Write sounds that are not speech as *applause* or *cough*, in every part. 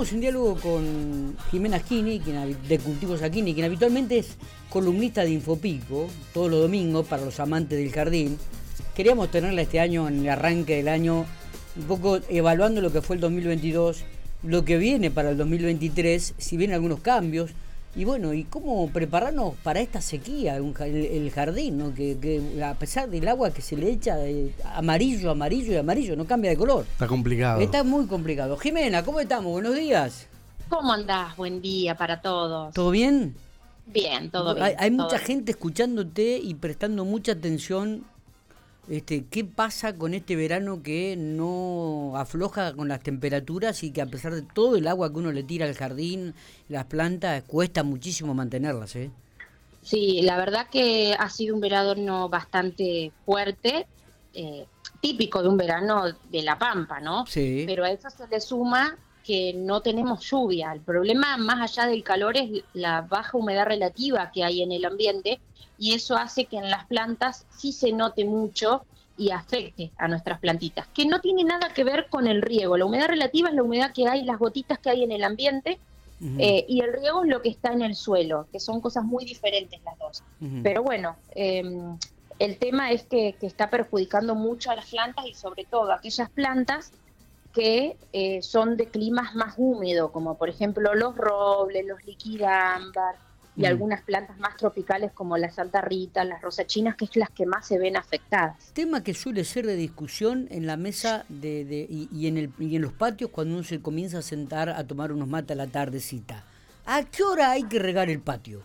En diálogo con Jimena Schini, de Cultivos Aquini, quien habitualmente es columnista de Infopico, todos los domingos para los amantes del jardín. Queríamos tenerla este año, en el arranque del año, un poco evaluando lo que fue el 2022, lo que viene para el 2023, si vienen algunos cambios, y bueno, ¿y cómo prepararnos para esta sequía, el, jardín, ¿no? Que, a pesar del agua que se le echa de amarillo, amarillo y amarillo, no cambia de color? Está complicado. Está muy complicado. Jimena, ¿cómo estamos? Buenos días. ¿Cómo andás? Buen día para todos. ¿Todo bien? Bien, todo bien. Hay, mucha gente escuchándote y prestando mucha atención este, ¿Qué pasa con este verano que no afloja con las temperaturas y que a pesar de todo el agua que uno le tira al jardín, las plantas, cuesta muchísimo mantenerlas? ¿eh? Sí, la verdad que ha sido un verano bastante fuerte, eh, típico de un verano de La Pampa, ¿no? Sí. Pero a eso se le suma que no tenemos lluvia. El problema, más allá del calor, es la baja humedad relativa que hay en el ambiente y eso hace que en las plantas sí se note mucho y afecte a nuestras plantitas, que no tiene nada que ver con el riego. La humedad relativa es la humedad que hay, las gotitas que hay en el ambiente, eh, y el riego es lo que está en el suelo, que son cosas muy diferentes las dos. Pero bueno, em, el tema es que, está perjudicando mucho a las plantas y sobre todo a aquellas plantas que eh, son de climas más húmedos, como por ejemplo los robles, los liquidámbar, y mm. algunas plantas más tropicales como la Santa Rita, las rosachinas, que es las que más se ven afectadas. Tema que suele ser de discusión en la mesa de, y, en el, y en los patios cuando uno se comienza a sentar a tomar unos mates a la tardecita. ¿A qué hora hay que regar el patio?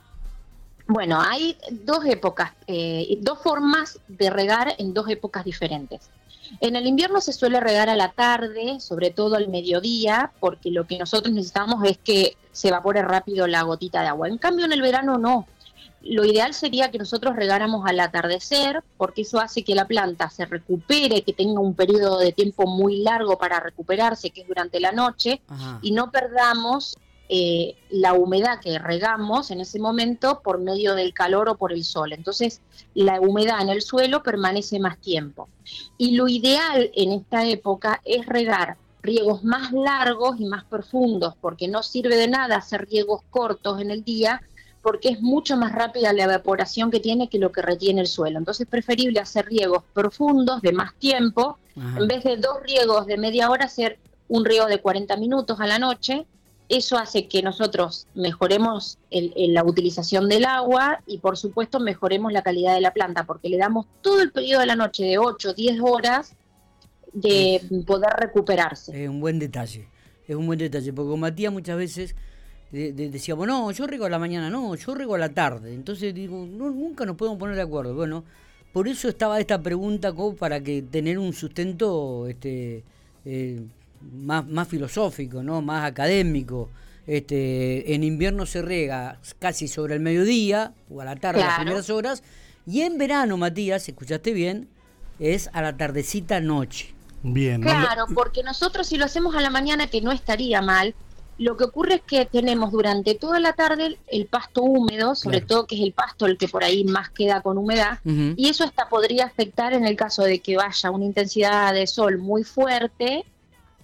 Bueno, hay dos épocas, eh, dos formas de regar en dos épocas diferentes. En el invierno se suele regar a la tarde, sobre todo al mediodía, porque lo que nosotros necesitamos es que se evapore rápido la gotita de agua. En cambio, en el verano no. Lo ideal sería que nosotros regáramos al atardecer, porque eso hace que la planta se recupere, que tenga un periodo de tiempo muy largo para recuperarse, que es durante la noche, y no perdamos eh, la humedad que regamos en ese momento por medio del calor o por el sol. Entonces, la humedad en el suelo permanece más tiempo. Y lo ideal en esta época es regar riegos más largos y más profundos, porque no sirve de nada hacer riegos cortos en el día, porque es mucho más rápida la evaporación que tiene que lo que retiene el suelo. Entonces es preferible hacer riegos profundos de más tiempo, en vez de dos riegos de media hora, hacer un riego de 40 minutos a la noche eso hace que nosotros mejoremos la utilización del agua y por supuesto mejoremos la calidad de la planta porque le damos todo el periodo de la noche de 8 o 10 horas de poder recuperarse. Es un buen detalle, es un buen detalle, porque Matías muchas veces decíamos, no, yo riego a la mañana, no, yo riego a la tarde. Entonces digo, nunca nos podemos poner de acuerdo. Bueno, por eso estaba esta pregunta como para que tener un sustento este, eh, más, más filosófico, ¿no? más académico. Este, en invierno se rega casi sobre el mediodía o a la tarde, las primeras horas. Y en verano, Matías, escuchaste bien, es a la tardecita noche. Bien. Claro, porque nosotros si lo hacemos a la mañana, que no estaría mal, lo que ocurre es que tenemos durante toda la tarde el pasto húmedo, sobre todo que es el pasto el que por ahí más queda con humedad, y eso hasta podría afectar en el caso de que vaya una intensidad de sol muy fuerte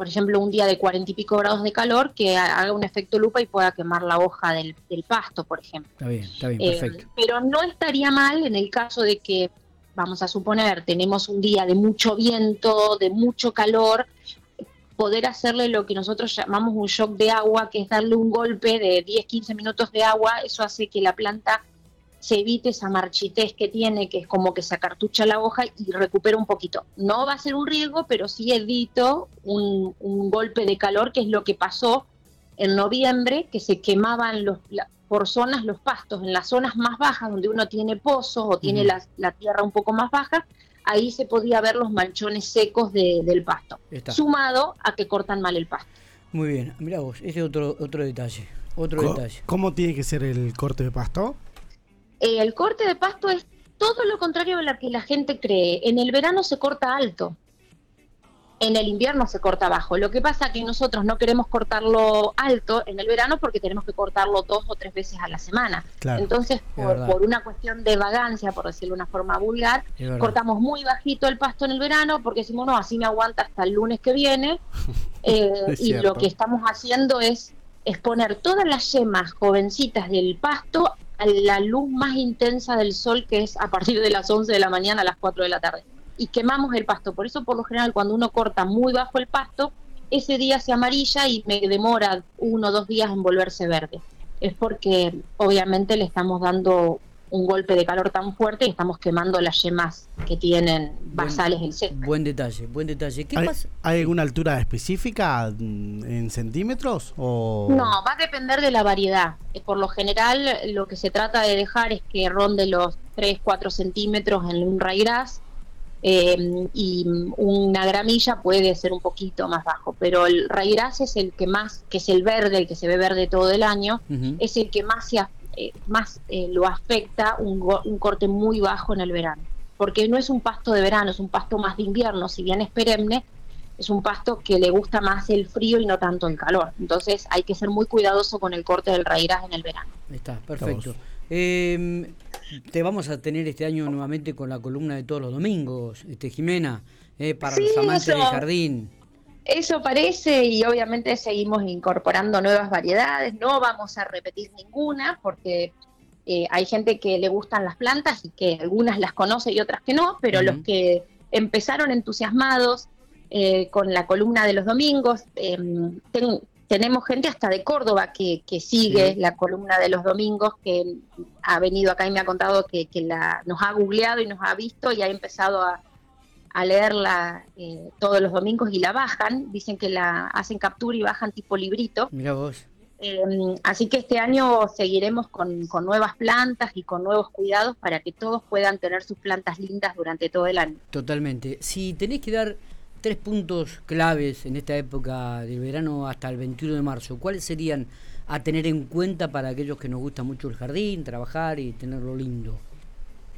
por ejemplo, un día de cuarenta y pico grados de calor que haga un efecto lupa y pueda quemar la hoja del, pasto, por ejemplo. Está bien, está bien, eh, perfecto. Pero no estaría mal en el caso de que, vamos a suponer, tenemos un día de mucho viento, de mucho calor, poder hacerle lo que nosotros llamamos un shock de agua, que es darle un golpe de 10, 15 minutos de agua, eso hace que la planta se evite esa marchitez que tiene, que es como que se acartucha la hoja y recupera un poquito. No va a ser un riesgo, pero sí evito un, golpe de calor, que es lo que pasó en noviembre, que se quemaban los, por zonas los pastos, en las zonas más bajas, donde uno tiene pozos o tiene la, tierra un poco más baja, ahí se podía ver los manchones secos del pasto, sumado a que cortan mal el pasto. Muy bien, mira vos, ese es otro, otro detalle. Otro detalle. ¿Cómo tiene que ser el corte de pasto? Eh, el corte de pasto es todo lo contrario a lo que la gente cree. En el verano se corta alto. En el invierno se corta bajo. Lo que pasa es que nosotros no queremos cortarlo alto en el verano porque tenemos que cortarlo dos o tres veces a la semana. Entonces, por, una cuestión de vagancia, por decirlo de una forma vulgar, cortamos muy bajito el pasto en el verano porque decimos, no, así me aguanta hasta el lunes que viene. *laughs* Eh, y lo que estamos haciendo es exponer todas las yemas jovencitas del pasto la luz más intensa del sol, que es a partir de las 11 de la mañana a las 4 de la tarde y quemamos el pasto. Por eso, por lo general, cuando uno corta muy bajo el pasto, ese día se amarilla y me demora uno o dos días en volverse verde. Es porque obviamente le estamos dando un golpe de calor tan fuerte y estamos quemando las yemas que tienen basales el césped. Buen detalle, buen detalle. ¿Qué ¿Hay, pasa? ¿Hay alguna altura específica en centímetros? O... No, va a depender de la variedad. Eh, por lo general, lo que se trata de dejar es que ronde los 3, 4 centímetros en un raigras eh, y una gramilla puede ser un poquito más bajo, pero el raigras es el que más, que es el verde, el que se ve verde todo el año, es el que más, se, eh, más eh, lo afecta un, un corte muy bajo en el verano, porque no es un pasto de verano, es un pasto más de invierno, si bien es perenne, es un pasto que le gusta más el frío y no tanto el calor. Entonces hay que ser muy cuidadoso con el corte del raigras en el verano. Está, perfecto. Eh, te vamos a tener este año nuevamente con la columna de todos los domingos, este Jimena, eh, para los amantes del jardín. Eso parece y obviamente seguimos incorporando nuevas variedades, no vamos a repetir ninguna porque eh, hay gente que le gustan las plantas y que algunas las conoce y otras que no, pero los que empezaron entusiasmados eh, con la columna de los domingos, em, tenemos gente hasta de Córdoba que, sigue la columna de los domingos, que ha venido acá y me ha contado que, la, nos ha googleado y nos ha visto y ha empezado a, leerla eh, todos los domingos y la bajan. Dicen que la hacen captura y bajan tipo librito. Mira vos. Em, así que este año seguiremos con, con, nuevas plantas y con nuevos cuidados para que todos puedan tener sus plantas lindas durante todo el año. Totalmente. Si tenés que dar tres puntos claves en esta época del verano hasta el 21 de marzo. ¿Cuáles serían a tener en cuenta para aquellos que nos gusta mucho el jardín, trabajar y tenerlo lindo?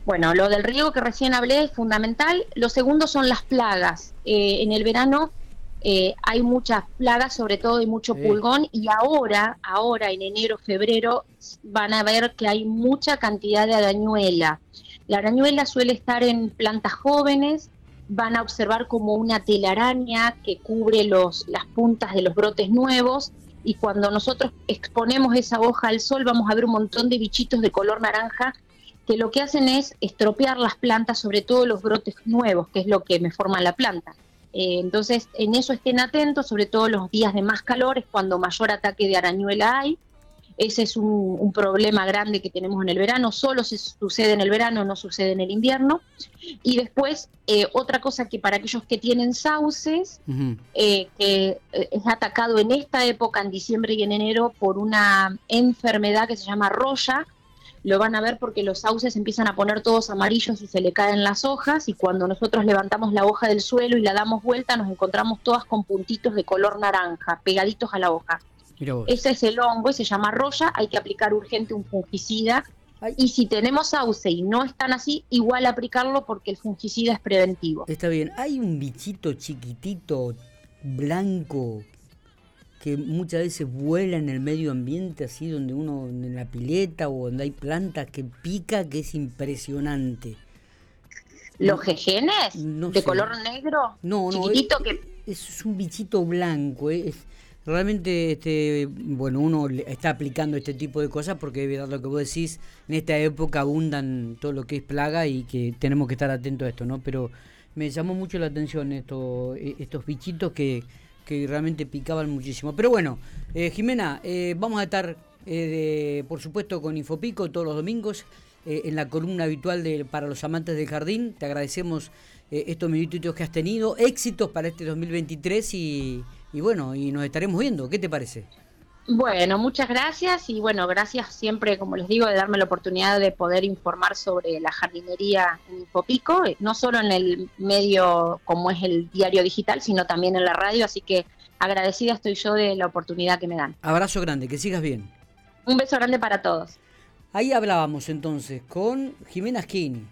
Bueno, lo del riego que recién hablé es fundamental. Lo segundo son las plagas. Eh, en el verano eh, hay muchas plagas, sobre todo hay mucho pulgón, y ahora, ahora en enero, febrero, van a ver que hay mucha cantidad de arañuela. La arañuela suele estar en plantas jóvenes, van a observar como una telaraña que cubre los, las puntas de los brotes nuevos y cuando nosotros exponemos esa hoja al sol vamos a ver un montón de bichitos de color naranja que lo que hacen es estropear las plantas, sobre todo los brotes nuevos, que es lo que me forma la planta. Eh, entonces, en eso estén atentos, sobre todo los días de más calor, es cuando mayor ataque de arañuela hay. Ese es un, problema grande que tenemos en el verano, solo se sucede en el verano, no sucede en el invierno. Y después, eh, otra cosa que para aquellos que tienen sauces, eh, que es atacado en esta época, en diciembre y en enero, por una enfermedad que se llama roya, lo van a ver porque los sauces empiezan a poner todos amarillos y se le caen las hojas y cuando nosotros levantamos la hoja del suelo y la damos vuelta nos encontramos todas con puntitos de color naranja pegaditos a la hoja. Ese es el hongo y se llama roya, hay que aplicar urgente un fungicida. Y si tenemos sauce y no están así, igual aplicarlo porque el fungicida es preventivo. Está bien. Hay un bichito chiquitito, blanco, que muchas veces vuela en el medio ambiente, así donde uno, en la pileta o donde hay plantas que pica, que es impresionante. ¿Los jejenes? ¿De color negro? No, no. Chiquitito es, que... es un bichito blanco, ¿eh? es, Realmente, este, bueno, uno está aplicando este tipo de cosas porque es verdad lo que vos decís, en esta época abundan todo lo que es plaga y que tenemos que estar atentos a esto, ¿no? Pero me llamó mucho la atención esto, e, estos bichitos que, que realmente picaban muchísimo. Pero bueno, eh, Jimena, eh, vamos a estar, eh, por supuesto, con Infopico todos los domingos en la columna habitual de, para los amantes del jardín. Te agradecemos estos minutitos que has tenido, éxitos para este 2023 y y bueno, y nos estaremos viendo. ¿Qué te parece? Bueno, muchas gracias y bueno, gracias siempre, como les digo, de darme la oportunidad de poder informar sobre la jardinería en Infopico, eh, no solo en el medio como es el diario digital, sino también en la radio, así que agradecida estoy yo de la oportunidad que me dan. Abrazo grande, que sigas bien. Un beso grande para todos. Ahí hablábamos entonces con Jimena Skin